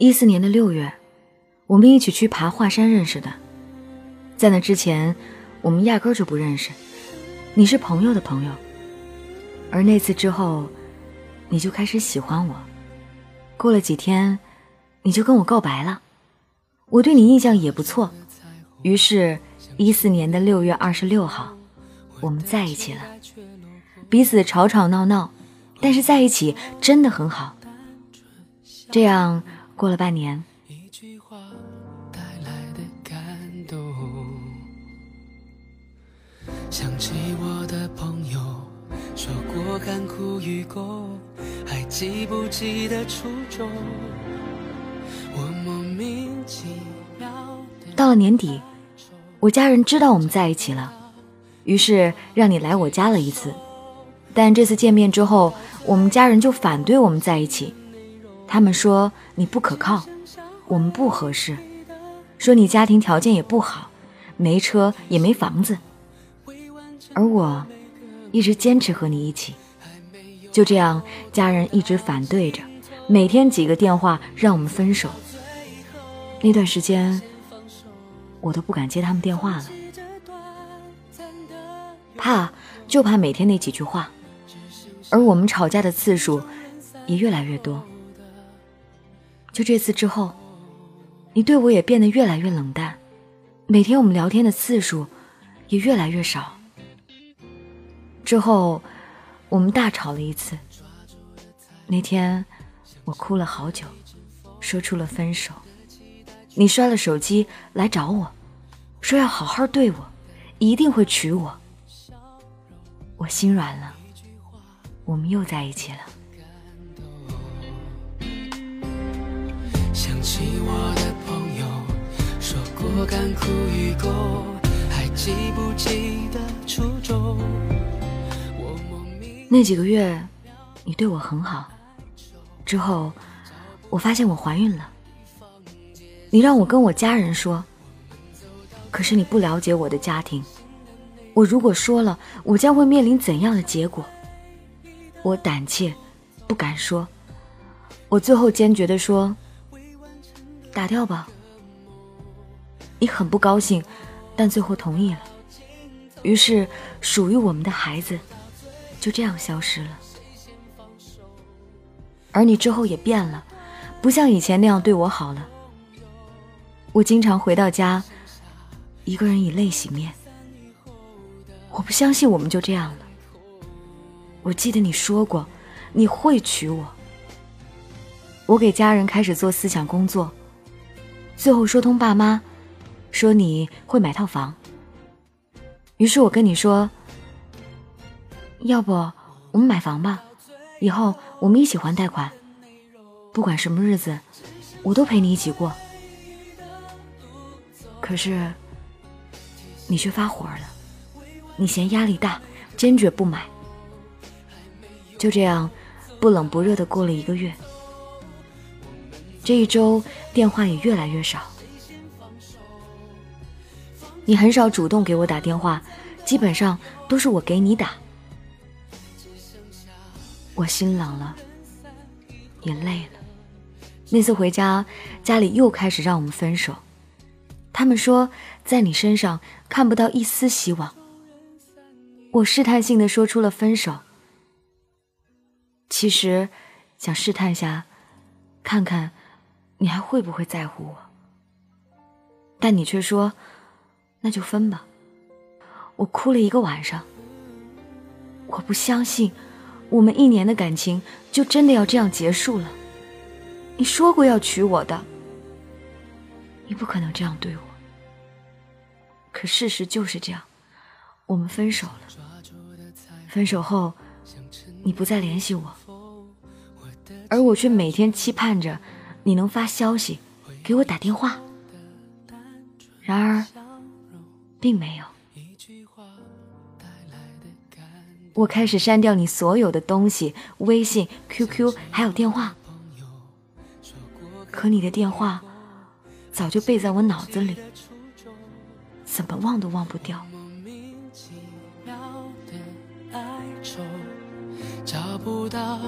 一四年的六月，我们一起去爬华山认识的。在那之前，我们压根儿就不认识。你是朋友的朋友，而那次之后，你就开始喜欢我。过了几天，你就跟我告白了。我对你印象也不错，于是，一四年的六月二十六号，我们在一起了。彼此吵吵闹闹，但是在一起真的很好。这样。过了半年，一句话带来的感动想起我的朋友说过甘苦与共，还记不记得初衷？我莫名其妙。到了年底，我家人知道我们在一起了，于是让你来我家了一次。但这次见面之后，我们家人就反对我们在一起。他们说你不可靠，我们不合适，说你家庭条件也不好，没车也没房子，而我一直坚持和你一起。就这样，家人一直反对着，每天几个电话让我们分手。那段时间，我都不敢接他们电话了，怕就怕每天那几句话，而我们吵架的次数也越来越多。就这次之后，你对我也变得越来越冷淡，每天我们聊天的次数也越来越少。之后，我们大吵了一次。那天，我哭了好久，说出了分手。你摔了手机来找我，说要好好对我，一定会娶我。我心软了，我们又在一起了。起我的朋友说过干枯与共，还记不记得初衷？那几个月，你对我很好。之后，我发现我怀孕了。你让我跟我家人说，可是你不了解我的家庭。我如果说了，我将会面临怎样的结果？我胆怯，不敢说。我最后坚决地说。打掉吧。你很不高兴，但最后同意了。于是，属于我们的孩子就这样消失了。而你之后也变了，不像以前那样对我好了。我经常回到家，一个人以泪洗面。我不相信我们就这样了。我记得你说过，你会娶我。我给家人开始做思想工作。最后说通爸妈，说你会买套房。于是我跟你说，要不我们买房吧，以后我们一起还贷款，不管什么日子，我都陪你一起过。可是你却发火了，你嫌压力大，坚决不买。就这样，不冷不热的过了一个月。这一周电话也越来越少，你很少主动给我打电话，基本上都是我给你打。我心冷了，也累了。那次回家，家里又开始让我们分手，他们说在你身上看不到一丝希望。我试探性的说出了分手，其实想试探下，看看。你还会不会在乎我？但你却说，那就分吧。我哭了一个晚上。我不相信，我们一年的感情就真的要这样结束了。你说过要娶我的，你不可能这样对我。可事实就是这样，我们分手了。分手后，你不再联系我，而我却每天期盼着。你能发消息给我打电话，然而并没有。我开始删掉你所有的东西，微信、QQ 还有电话，可你的电话早就背在我脑子里，怎么忘都忘不掉。找不到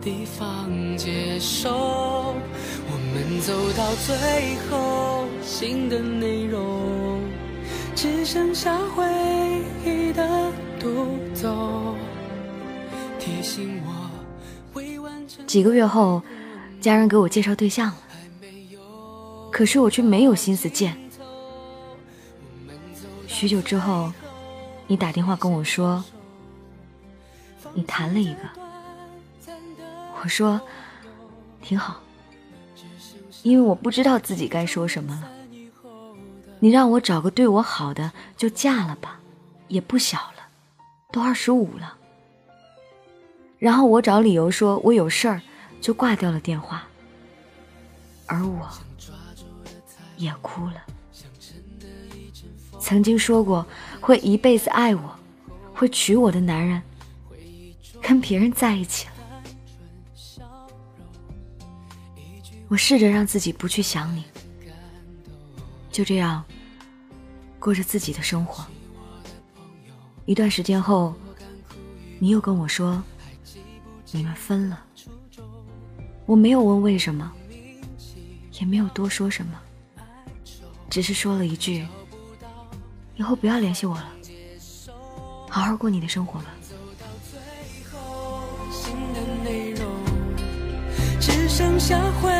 地方接受。我们走到最后，新的内容只剩下回忆的独奏，提醒我未完成。几个月后，家人给我介绍对象了，可是我却没有心思见。许久之后，你打电话跟我说，你谈了一个。我说挺好，因为我不知道自己该说什么了。你让我找个对我好的就嫁了吧，也不小了，都二十五了。然后我找理由说我有事儿，就挂掉了电话。而我也哭了。曾经说过会一辈子爱我，会娶我的男人，跟别人在一起了。我试着让自己不去想你，就这样过着自己的生活。一段时间后，你又跟我说你们分了，我没有问为什么，也没有多说什么，只是说了一句。以后不要联系我了，好好过你的生活吧。只剩下回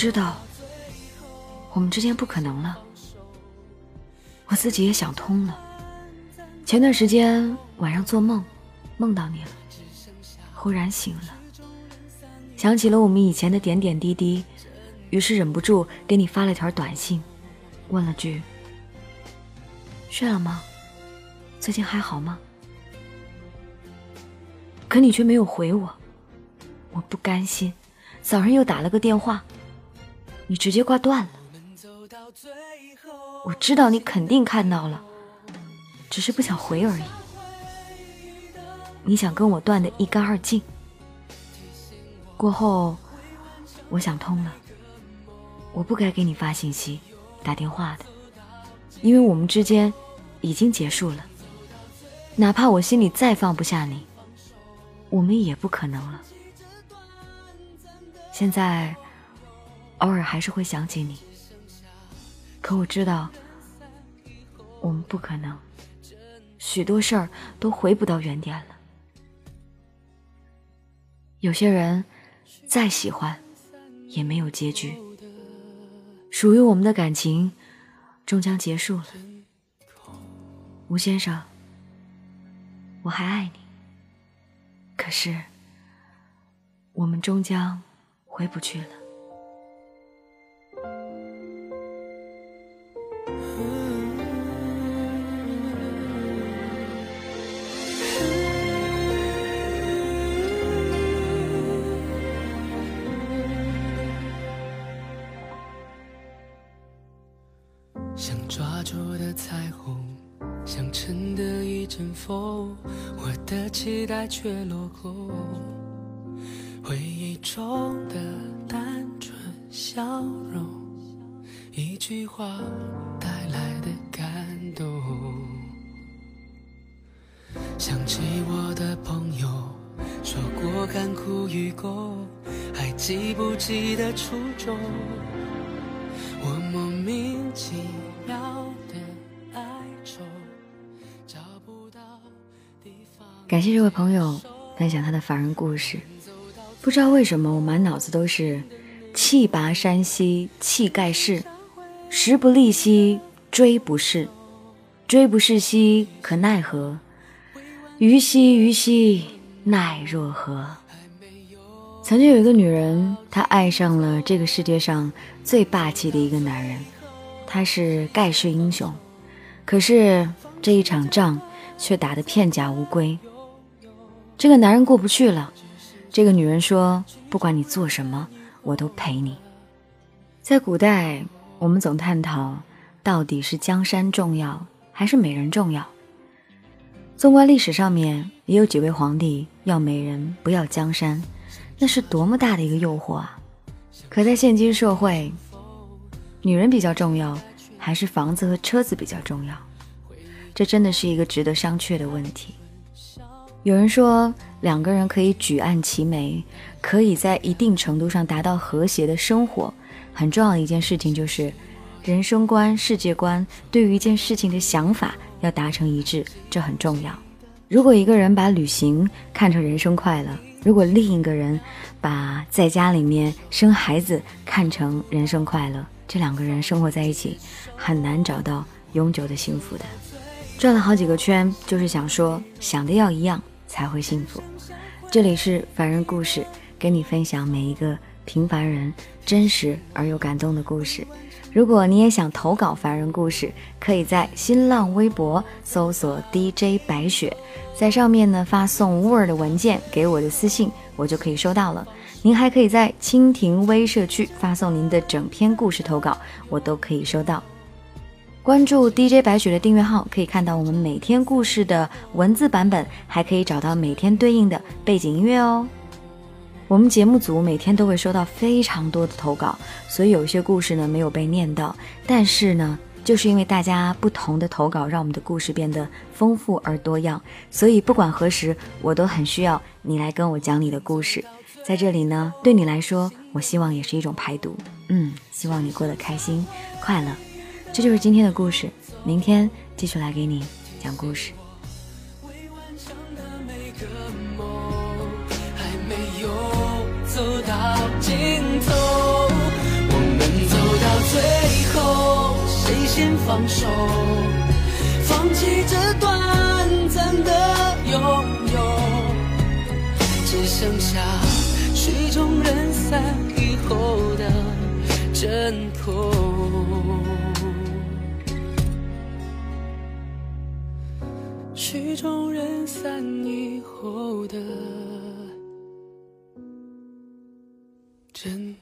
知道我们之间不可能了，我自己也想通了。前段时间晚上做梦，梦到你了，忽然醒了，想起了我们以前的点点滴滴，于是忍不住给你发了条短信，问了句：“睡了吗？最近还好吗？”可你却没有回我，我不甘心，早上又打了个电话，你直接挂断了。我知道你肯定看到了。只是不想回而已。你想跟我断得一干二净。过后，我想通了，我不该给你发信息、打电话的，因为我们之间已经结束了。哪怕我心里再放不下你，我们也不可能了。现在，偶尔还是会想起你，可我知道，我们不可能。许多事儿都回不到原点了。有些人再喜欢，也没有结局。属于我们的感情，终将结束了。吴先生，我还爱你，可是我们终将回不去了。想抓住的彩虹，想乘的一阵风，我的期待却落空。回忆中的单纯笑容，一句话带来的感动。想起我的朋友说过甘苦与共，还记不记得初衷？我莫名其妙。感谢这位朋友分享他的凡人故事。不知道为什么，我满脑子都是“气拔山兮气盖世，时不利兮骓不逝，骓不逝兮可奈何，虞兮虞兮奈若何。”曾经有一个女人，她爱上了这个世界上最霸气的一个男人，他是盖世英雄，可是这一场仗却打得片甲无归。这个男人过不去了，这个女人说：“不管你做什么，我都陪你。”在古代，我们总探讨到底是江山重要还是美人重要。纵观历史上面，也有几位皇帝要美人不要江山，那是多么大的一个诱惑啊！可在现今社会，女人比较重要，还是房子和车子比较重要？这真的是一个值得商榷的问题。有人说，两个人可以举案齐眉，可以在一定程度上达到和谐的生活。很重要的一件事情就是，人生观、世界观对于一件事情的想法要达成一致，这很重要。如果一个人把旅行看成人生快乐，如果另一个人把在家里面生孩子看成人生快乐，这两个人生活在一起，很难找到永久的幸福的。转了好几个圈，就是想说，想的要一样才会幸福。这里是凡人故事，跟你分享每一个平凡人真实而又感动的故事。如果你也想投稿凡人故事，可以在新浪微博搜索 DJ 白雪，在上面呢发送 Word 文件给我的私信，我就可以收到了。您还可以在蜻蜓微社区发送您的整篇故事投稿，我都可以收到。关注 DJ 白雪的订阅号，可以看到我们每天故事的文字版本，还可以找到每天对应的背景音乐哦。我们节目组每天都会收到非常多的投稿，所以有一些故事呢没有被念到。但是呢，就是因为大家不同的投稿，让我们的故事变得丰富而多样。所以不管何时，我都很需要你来跟我讲你的故事。在这里呢，对你来说，我希望也是一种排毒。嗯，希望你过得开心快乐。这就是今天的故事，明天继续来给你讲故事。放手？放弃这短暂的拥有，只剩下曲终人散以后的挣脱。曲终人散以后的。真。